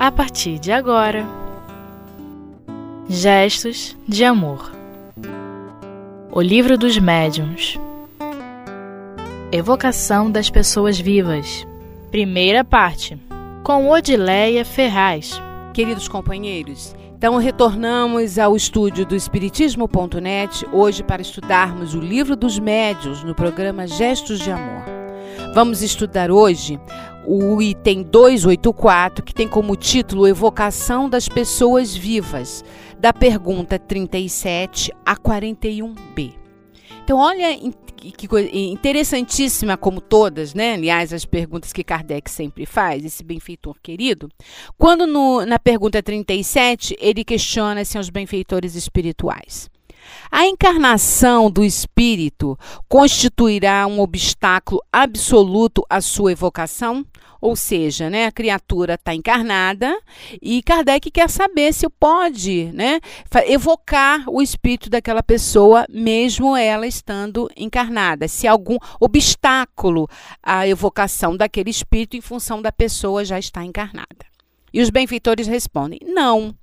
a partir de agora. Gestos de Amor. O Livro dos Médiuns. Evocação das Pessoas Vivas. Primeira parte. Com Odileia Ferraz. Queridos companheiros, então retornamos ao estúdio do Espiritismo.net hoje para estudarmos o Livro dos Médiuns no programa Gestos de Amor. Vamos estudar hoje o item 284, que tem como título Evocação das Pessoas Vivas, da pergunta 37 a 41b. Então, olha que coisa interessantíssima como todas, né? Aliás, as perguntas que Kardec sempre faz, esse benfeitor querido. Quando no, na pergunta 37, ele questiona se assim, os benfeitores espirituais. A encarnação do espírito constituirá um obstáculo absoluto à sua evocação? Ou seja, né, a criatura está encarnada e Kardec quer saber se pode né, evocar o espírito daquela pessoa, mesmo ela estando encarnada. Se há algum obstáculo à evocação daquele espírito em função da pessoa já estar encarnada. E os benfeitores respondem: não.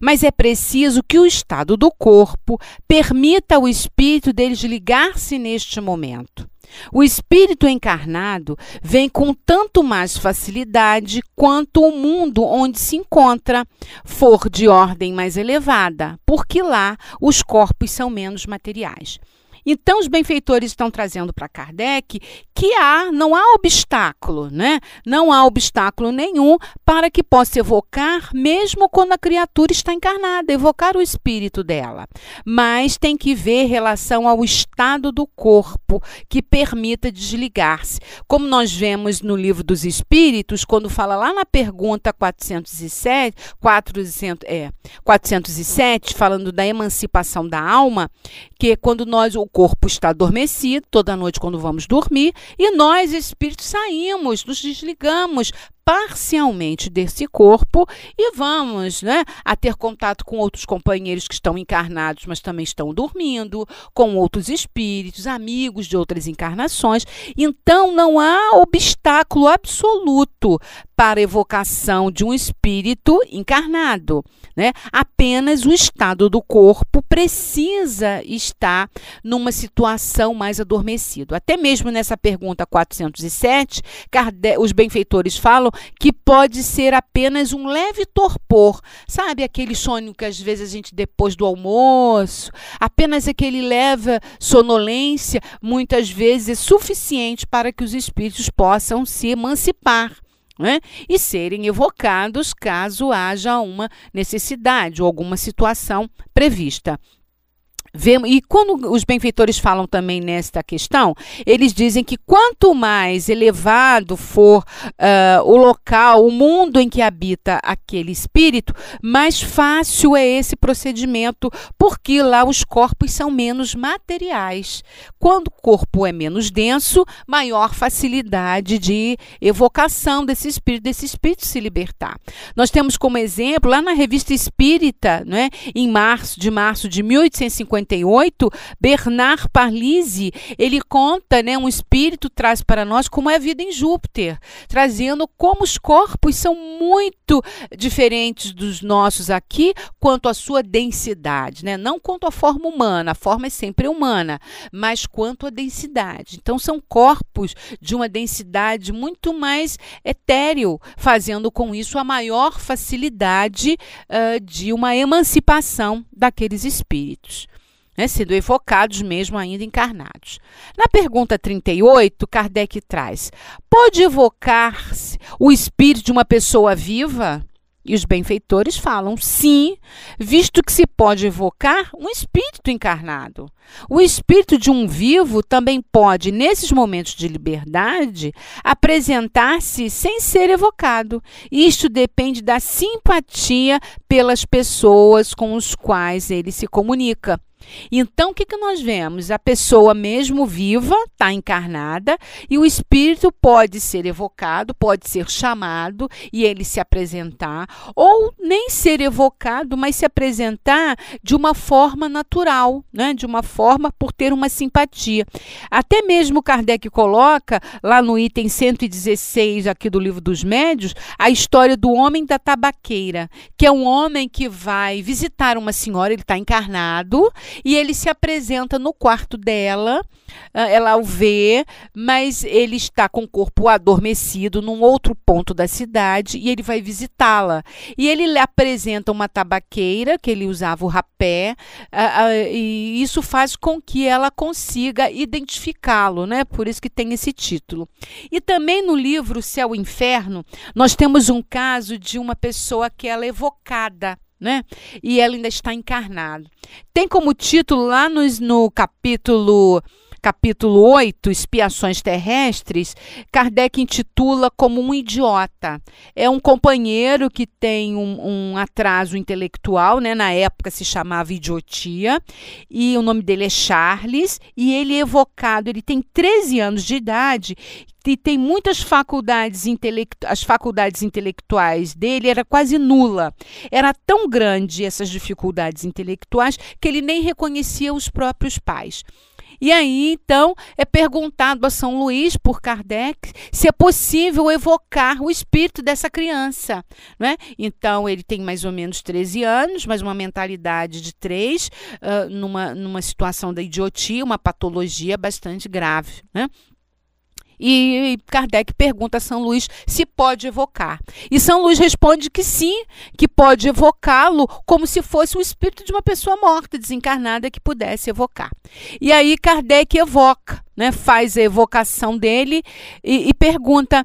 Mas é preciso que o estado do corpo permita ao espírito deles ligar-se neste momento. O espírito encarnado vem com tanto mais facilidade quanto o mundo onde se encontra for de ordem mais elevada, porque lá os corpos são menos materiais. Então, os benfeitores estão trazendo para Kardec que há, não há obstáculo, né? Não há obstáculo nenhum para que possa evocar, mesmo quando a criatura está encarnada, evocar o espírito dela. Mas tem que ver relação ao estado do corpo que permita desligar-se. Como nós vemos no livro dos Espíritos, quando fala lá na pergunta 407, 400, é, 407, falando da emancipação da alma, que quando nós o corpo está adormecido, toda noite quando vamos dormir, e nós, espíritos, saímos, nos desligamos parcialmente desse corpo e vamos né, a ter contato com outros companheiros que estão encarnados, mas também estão dormindo, com outros espíritos, amigos de outras encarnações. Então, não há obstáculo absoluto para a evocação de um espírito encarnado. Né? Apenas o estado do corpo precisa estar numa situação mais adormecido. Até mesmo nessa pergunta 407, Kardec, os benfeitores falam que pode ser apenas um leve torpor, sabe aquele sonho que às vezes a gente depois do almoço, apenas aquele leve sonolência, muitas vezes é suficiente para que os espíritos possam se emancipar. Né? e serem evocados caso haja uma necessidade ou alguma situação prevista. Vemos, e quando os benfeitores falam também nesta questão, eles dizem que quanto mais elevado for uh, o local, o mundo em que habita aquele espírito, mais fácil é esse procedimento, porque lá os corpos são menos materiais. Quando o corpo é menos denso, maior facilidade de evocação desse espírito, desse espírito se libertar. Nós temos como exemplo, lá na revista Espírita, né, em março, de março de 1850, 58, Bernard Parlisi, ele conta, né, um espírito traz para nós como é a vida em Júpiter, trazendo como os corpos são muito diferentes dos nossos aqui quanto à sua densidade, né? Não quanto à forma humana, a forma é sempre humana, mas quanto à densidade. Então são corpos de uma densidade muito mais etéreo, fazendo com isso a maior facilidade uh, de uma emancipação daqueles espíritos né, sendo evocados mesmo ainda encarnados. Na pergunta 38, Kardec traz: pode evocar-se o espírito de uma pessoa viva? E os benfeitores falam sim, visto que se pode evocar um espírito encarnado. O espírito de um vivo também pode, nesses momentos de liberdade, apresentar-se sem ser evocado. Isto depende da simpatia pelas pessoas com as quais ele se comunica. Então, o que, que nós vemos? A pessoa, mesmo viva, está encarnada e o espírito pode ser evocado, pode ser chamado e ele se apresentar, ou nem ser evocado, mas se apresentar de uma forma natural, né? de uma forma por ter uma simpatia. Até mesmo Kardec coloca lá no item 116 aqui do livro dos médios a história do homem da tabaqueira, que é um homem que vai visitar uma senhora, ele está encarnado e ele se apresenta no quarto dela. Ah, ela o vê, mas ele está com o corpo adormecido num outro ponto da cidade e ele vai visitá-la. E ele lhe apresenta uma tabaqueira, que ele usava o rapé, uh, uh, e isso faz com que ela consiga identificá-lo, né? Por isso que tem esse título. E também no livro Céu e Inferno, nós temos um caso de uma pessoa que ela é evocada né? E ela ainda está encarnada. Tem como título lá no, no capítulo capítulo 8, Expiações Terrestres, Kardec intitula como um idiota. É um companheiro que tem um, um, atraso intelectual, né? na época se chamava idiotia, e o nome dele é Charles, e ele é evocado, ele tem 13 anos de idade e tem muitas faculdades intelectuais, as faculdades intelectuais dele era quase nula. Era tão grande essas dificuldades intelectuais que ele nem reconhecia os próprios pais. E aí, então, é perguntado a São Luís, por Kardec, se é possível evocar o espírito dessa criança. Né? Então, ele tem mais ou menos 13 anos, mas uma mentalidade de 3, uh, numa, numa situação da idiotia, uma patologia bastante grave. Né? E Kardec pergunta a São Luís se pode evocar. E São Luís responde que sim, que pode evocá-lo como se fosse o espírito de uma pessoa morta, desencarnada, que pudesse evocar. E aí Kardec evoca, né, faz a evocação dele e, e pergunta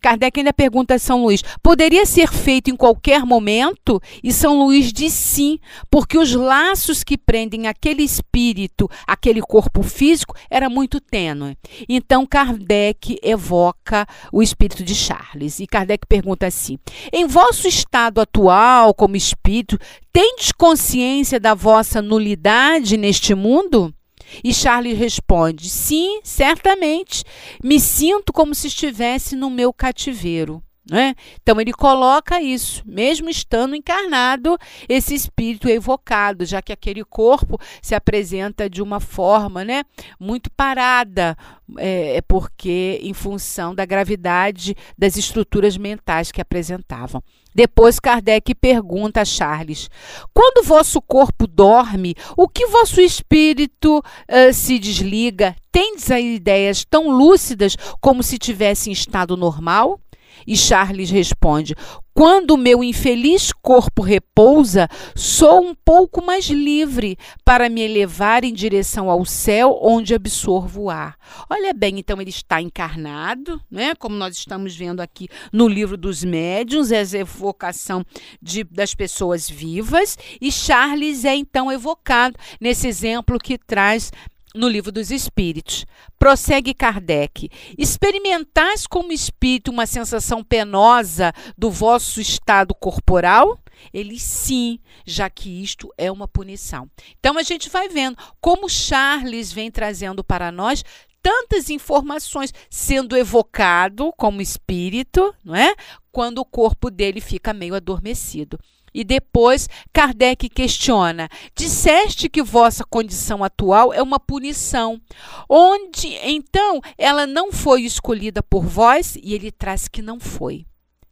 Kardec ainda pergunta a São Luís: poderia ser feito em qualquer momento? E São Luís diz sim, porque os laços que prendem aquele espírito, aquele corpo físico, era muito tênue. Então Kardec evoca o espírito de Charles. E Kardec pergunta assim: em vosso estado atual, como espírito, tendes consciência da vossa nulidade neste mundo? E Charles responde: Sim, certamente. Me sinto como se estivesse no meu cativeiro. Né? Então ele coloca isso, mesmo estando encarnado, esse espírito é evocado, já que aquele corpo se apresenta de uma forma né, muito parada, é, é porque em função da gravidade das estruturas mentais que apresentavam. Depois Kardec pergunta a Charles: quando vosso corpo dorme, o que vosso espírito uh, se desliga? Tendes ideias tão lúcidas como se tivesse em estado normal? E Charles responde: Quando meu infeliz corpo repousa, sou um pouco mais livre para me elevar em direção ao céu, onde absorvo o ar. Olha bem, então ele está encarnado, né? como nós estamos vendo aqui no livro dos médiuns, é a evocação de, das pessoas vivas, e Charles é então evocado nesse exemplo que traz no Livro dos Espíritos. Prossegue Kardec: experimentais como espírito uma sensação penosa do vosso estado corporal? Ele sim, já que isto é uma punição. Então a gente vai vendo como Charles vem trazendo para nós tantas informações sendo evocado como espírito, não é? Quando o corpo dele fica meio adormecido. E depois Kardec questiona: disseste que vossa condição atual é uma punição, onde então ela não foi escolhida por vós? E ele traz que não foi.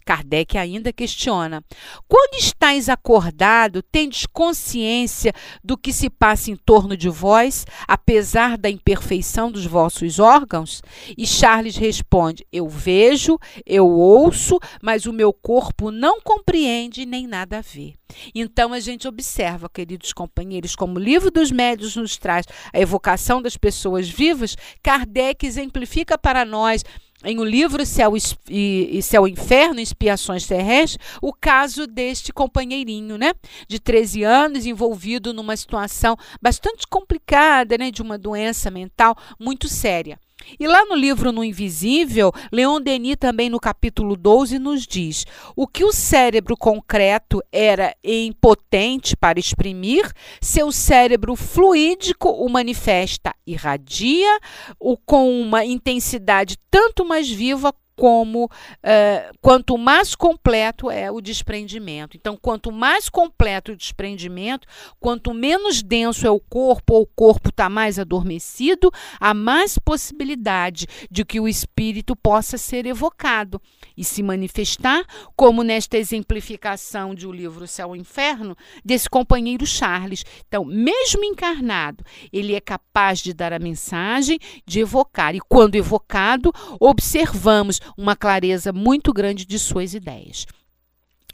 Kardec ainda questiona: quando estáis acordado, tendes consciência do que se passa em torno de vós, apesar da imperfeição dos vossos órgãos? E Charles responde: Eu vejo, eu ouço, mas o meu corpo não compreende nem nada ver. Então a gente observa, queridos companheiros, como o livro dos médios nos traz a evocação das pessoas vivas, Kardec exemplifica para nós em o livro Céu e, Céu e Inferno, Expiações Terrestres, o caso deste companheirinho, né? De 13 anos, envolvido numa situação bastante complicada, né? De uma doença mental muito séria. E lá no livro No Invisível, Leon Denis também no capítulo 12 nos diz: o que o cérebro concreto era impotente para exprimir, seu cérebro fluídico o manifesta, irradia o com uma intensidade tanto mais viva como uh, quanto mais completo é o desprendimento. Então, quanto mais completo o desprendimento, quanto menos denso é o corpo ou o corpo está mais adormecido, há mais possibilidade de que o espírito possa ser evocado e se manifestar, como nesta exemplificação de o livro Céu e Inferno desse companheiro Charles. Então, mesmo encarnado, ele é capaz de dar a mensagem, de evocar e quando evocado, observamos uma clareza muito grande de suas ideias.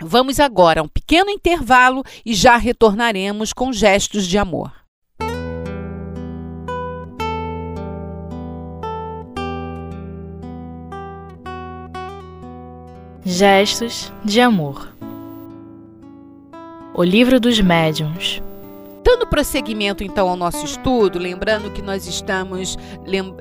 Vamos agora a um pequeno intervalo e já retornaremos com gestos de amor. Gestos de amor. O livro dos médiuns. Dando prosseguimento então ao nosso estudo, lembrando que nós estamos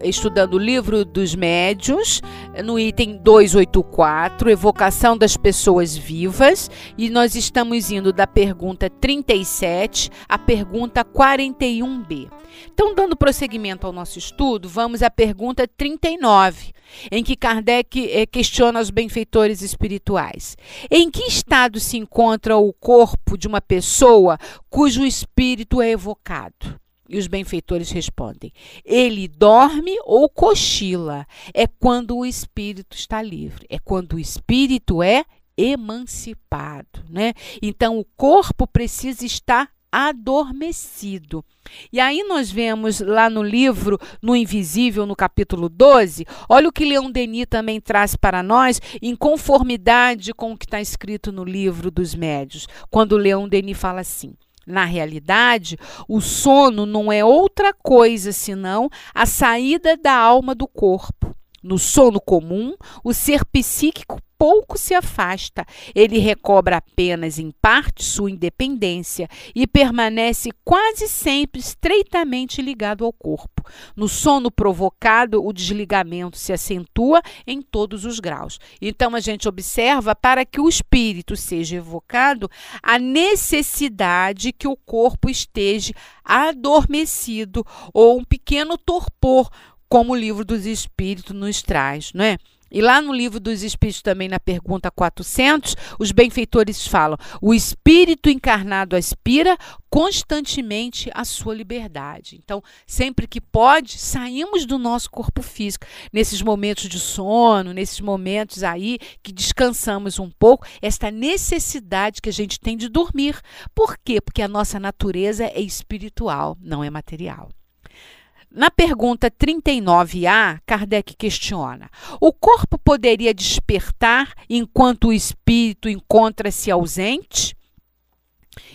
estudando o livro dos médios, no item 284, evocação das pessoas vivas, e nós estamos indo da pergunta 37 à pergunta 41b. Então, dando prosseguimento ao nosso estudo, vamos à pergunta 39, em que Kardec eh, questiona os benfeitores espirituais. Em que estado se encontra o corpo de uma pessoa cujo espírito é evocado? E os benfeitores respondem: ele dorme ou cochila. É quando o espírito está livre, é quando o espírito é emancipado, né? Então o corpo precisa estar adormecido. E aí nós vemos lá no livro, no Invisível, no capítulo 12, olha o que Leon Denis também traz para nós, em conformidade com o que está escrito no livro dos médios, quando Leon Denis fala assim. Na realidade, o sono não é outra coisa senão a saída da alma do corpo. No sono comum, o ser psíquico pouco se afasta. Ele recobra apenas em parte sua independência e permanece quase sempre estreitamente ligado ao corpo. No sono provocado, o desligamento se acentua em todos os graus. Então a gente observa para que o espírito seja evocado a necessidade que o corpo esteja adormecido ou um pequeno torpor, como o livro dos espíritos nos traz, não é? E lá no livro dos Espíritos, também na pergunta 400, os benfeitores falam: o espírito encarnado aspira constantemente a sua liberdade. Então, sempre que pode, saímos do nosso corpo físico. Nesses momentos de sono, nesses momentos aí que descansamos um pouco, esta necessidade que a gente tem de dormir. Por quê? Porque a nossa natureza é espiritual, não é material. Na pergunta 39A, Kardec questiona: o corpo poderia despertar enquanto o espírito encontra-se ausente?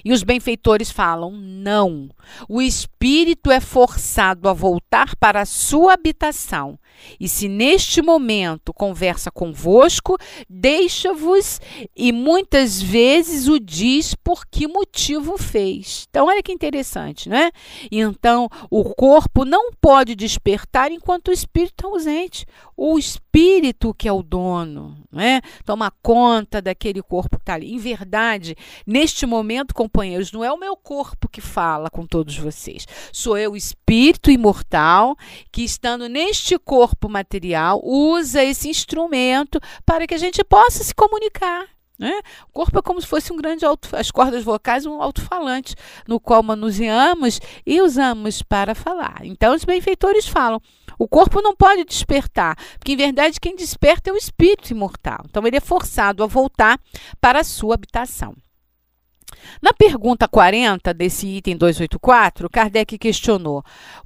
E os benfeitores falam: não. O espírito é forçado a voltar para a sua habitação. E se neste momento conversa convosco, deixa-vos e muitas vezes o diz por que motivo fez. Então, olha que interessante, não é? Então, o corpo não pode despertar enquanto o espírito está ausente. O espírito que é o dono, não é? Toma conta daquele corpo que está ali. Em verdade, neste momento, companheiros, não é o meu corpo que fala com todos vocês. Sou eu, espírito imortal, que estando neste corpo material, usa esse instrumento para que a gente possa se comunicar. Né? O corpo é como se fosse um grande alto, as cordas vocais um alto-falante, no qual manuseamos e usamos para falar. Então, os benfeitores falam: o corpo não pode despertar, porque em verdade quem desperta é o espírito imortal. Então, ele é forçado a voltar para a sua habitação. Na pergunta 40 desse item 284, Kardec questionou: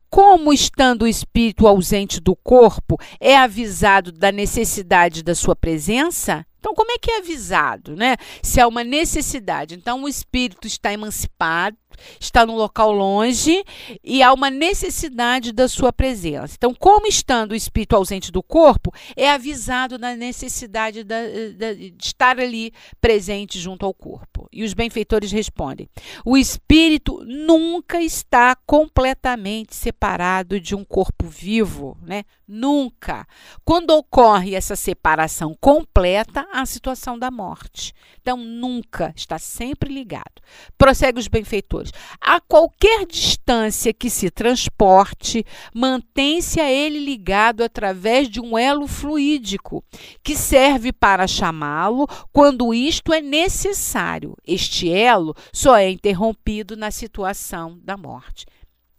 como, estando o espírito ausente do corpo, é avisado da necessidade da sua presença? Então, como é que é avisado, né? Se há uma necessidade. Então, o espírito está emancipado, está num local longe e há uma necessidade da sua presença. Então, como estando o espírito ausente do corpo, é avisado da necessidade da, da, de estar ali presente junto ao corpo. E os benfeitores respondem: o espírito nunca está completamente separado de um corpo vivo, né? Nunca. Quando ocorre essa separação completa, a situação da morte. Então, nunca está sempre ligado. Prossegue os benfeitores. A qualquer distância que se transporte, mantém-se a ele ligado através de um elo fluídico, que serve para chamá-lo quando isto é necessário. Este elo só é interrompido na situação da morte.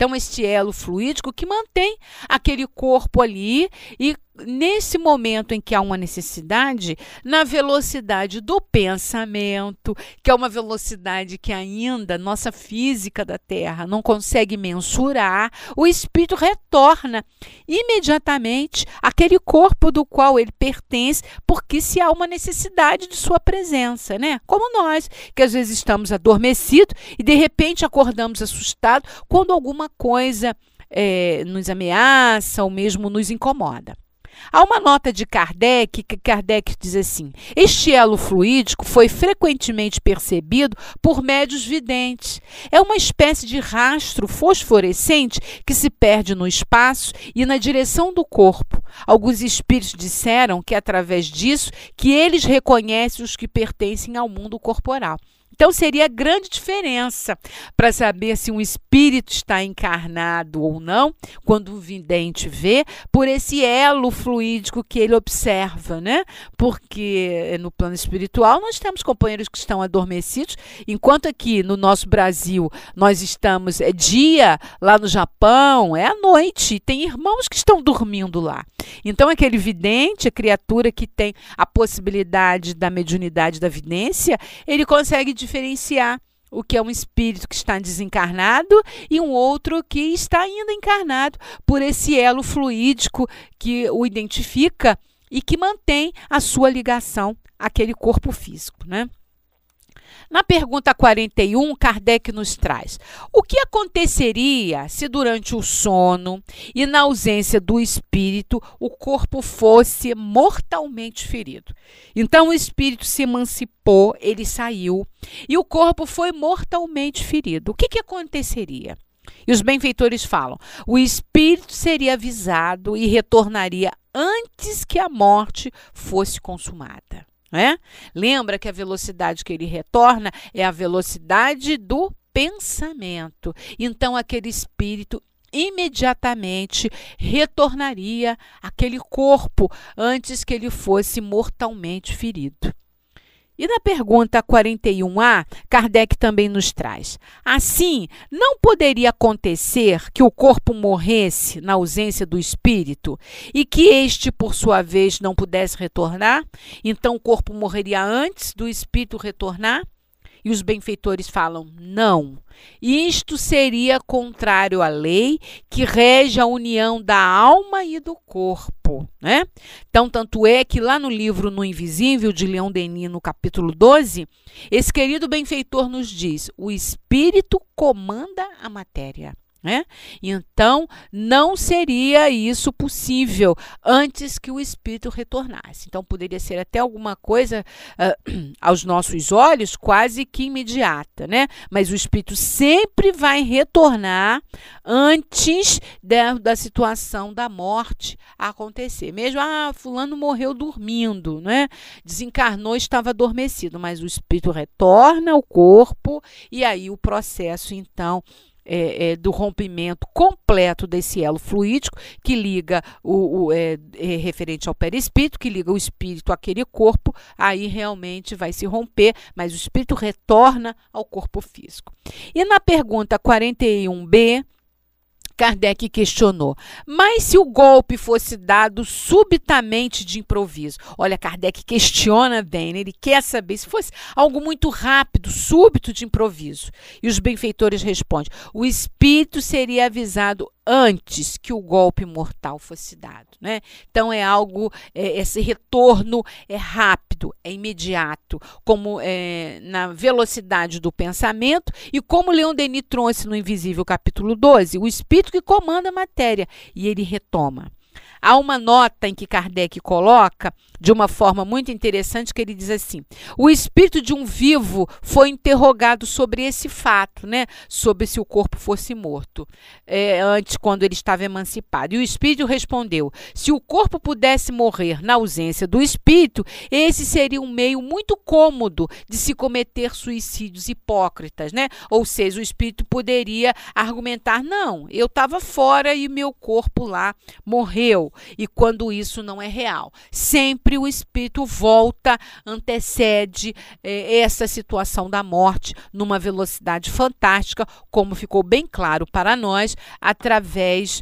Então, este elo fluídico que mantém aquele corpo ali e nesse momento em que há uma necessidade, na velocidade do pensamento, que é uma velocidade que ainda nossa física da Terra não consegue mensurar, o espírito retorna imediatamente àquele corpo do qual ele pertence, porque se há uma necessidade de sua presença, né? Como nós, que às vezes estamos adormecidos e de repente acordamos assustados quando alguma coisa é, nos ameaça ou mesmo nos incomoda. Há uma nota de Kardec que Kardec diz assim: este elo fluídico foi frequentemente percebido por médios videntes. É uma espécie de rastro fosforescente que se perde no espaço e na direção do corpo. Alguns espíritos disseram que é através disso que eles reconhecem os que pertencem ao mundo corporal. Então seria grande diferença para saber se um espírito está encarnado ou não, quando o vidente vê, por esse elo fluídico que ele observa, né? Porque no plano espiritual nós temos companheiros que estão adormecidos, enquanto aqui no nosso Brasil nós estamos é dia, lá no Japão é à noite, tem irmãos que estão dormindo lá. Então aquele vidente, a criatura que tem a possibilidade da mediunidade da vidência, ele consegue diferenciar o que é um espírito que está desencarnado e um outro que está ainda encarnado por esse elo fluídico que o identifica e que mantém a sua ligação àquele corpo físico, né? Na pergunta 41, Kardec nos traz: o que aconteceria se durante o sono e na ausência do espírito o corpo fosse mortalmente ferido? Então o espírito se emancipou, ele saiu e o corpo foi mortalmente ferido. O que, que aconteceria? E os benfeitores falam: o espírito seria avisado e retornaria antes que a morte fosse consumada. Né? Lembra que a velocidade que ele retorna é a velocidade do pensamento. Então, aquele espírito imediatamente retornaria àquele corpo antes que ele fosse mortalmente ferido. E na pergunta 41A, Kardec também nos traz: assim, não poderia acontecer que o corpo morresse na ausência do espírito e que este, por sua vez, não pudesse retornar? Então o corpo morreria antes do espírito retornar? E os benfeitores falam: não. Isto seria contrário à lei que rege a união da alma e do corpo. Né? Então, tanto é que lá no livro No Invisível, de Leão Denis, no capítulo 12, esse querido benfeitor nos diz: o espírito comanda a matéria. Né? Então, não seria isso possível antes que o espírito retornasse. Então, poderia ser até alguma coisa uh, aos nossos olhos quase que imediata, né? Mas o espírito sempre vai retornar antes da, da situação da morte acontecer. Mesmo, ah, Fulano morreu dormindo, né? Desencarnou, estava adormecido, mas o espírito retorna ao corpo e aí o processo, então, é, é, do rompimento completo desse elo fluídico que liga o, o é, é, referente ao perispírito, que liga o espírito àquele corpo, aí realmente vai se romper, mas o espírito retorna ao corpo físico. E na pergunta 41b, Kardec questionou: mas se o golpe fosse dado subitamente de improviso? Olha, Kardec questiona bem, ele quer saber se fosse algo muito rápido, súbito de improviso. E os benfeitores respondem: o espírito seria avisado antes que o golpe mortal fosse dado, né? Então é algo, é, esse retorno é rápido, é imediato, como é, na velocidade do pensamento e como Leon Denis trouxe no Invisível capítulo 12, o espírito que comanda a matéria e ele retoma. Há uma nota em que Kardec coloca de uma forma muito interessante que ele diz assim: o espírito de um vivo foi interrogado sobre esse fato, né? Sobre se o corpo fosse morto, é, antes quando ele estava emancipado. E o espírito respondeu: se o corpo pudesse morrer na ausência do espírito, esse seria um meio muito cômodo de se cometer suicídios hipócritas, né? Ou seja, o espírito poderia argumentar: não, eu estava fora e meu corpo lá morreu. E quando isso não é real, sempre o espírito volta, antecede eh, essa situação da morte numa velocidade fantástica, como ficou bem claro para nós através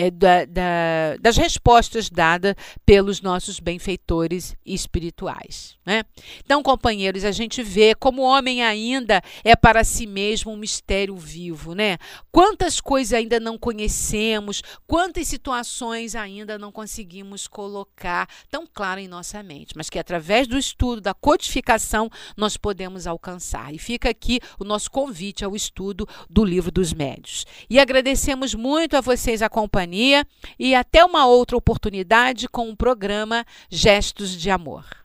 é, da, da, das respostas dadas pelos nossos benfeitores espirituais. Né? Então, companheiros, a gente vê como o homem ainda é para si mesmo um mistério vivo. Né? Quantas coisas ainda não conhecemos, quantas situações ainda não conseguimos colocar tão claro em nossa mente, mas que através do estudo, da codificação, nós podemos alcançar. E fica aqui o nosso convite ao estudo do livro dos médios. E agradecemos muito a vocês acompanhando companhia e até uma outra oportunidade com o programa Gestos de Amor.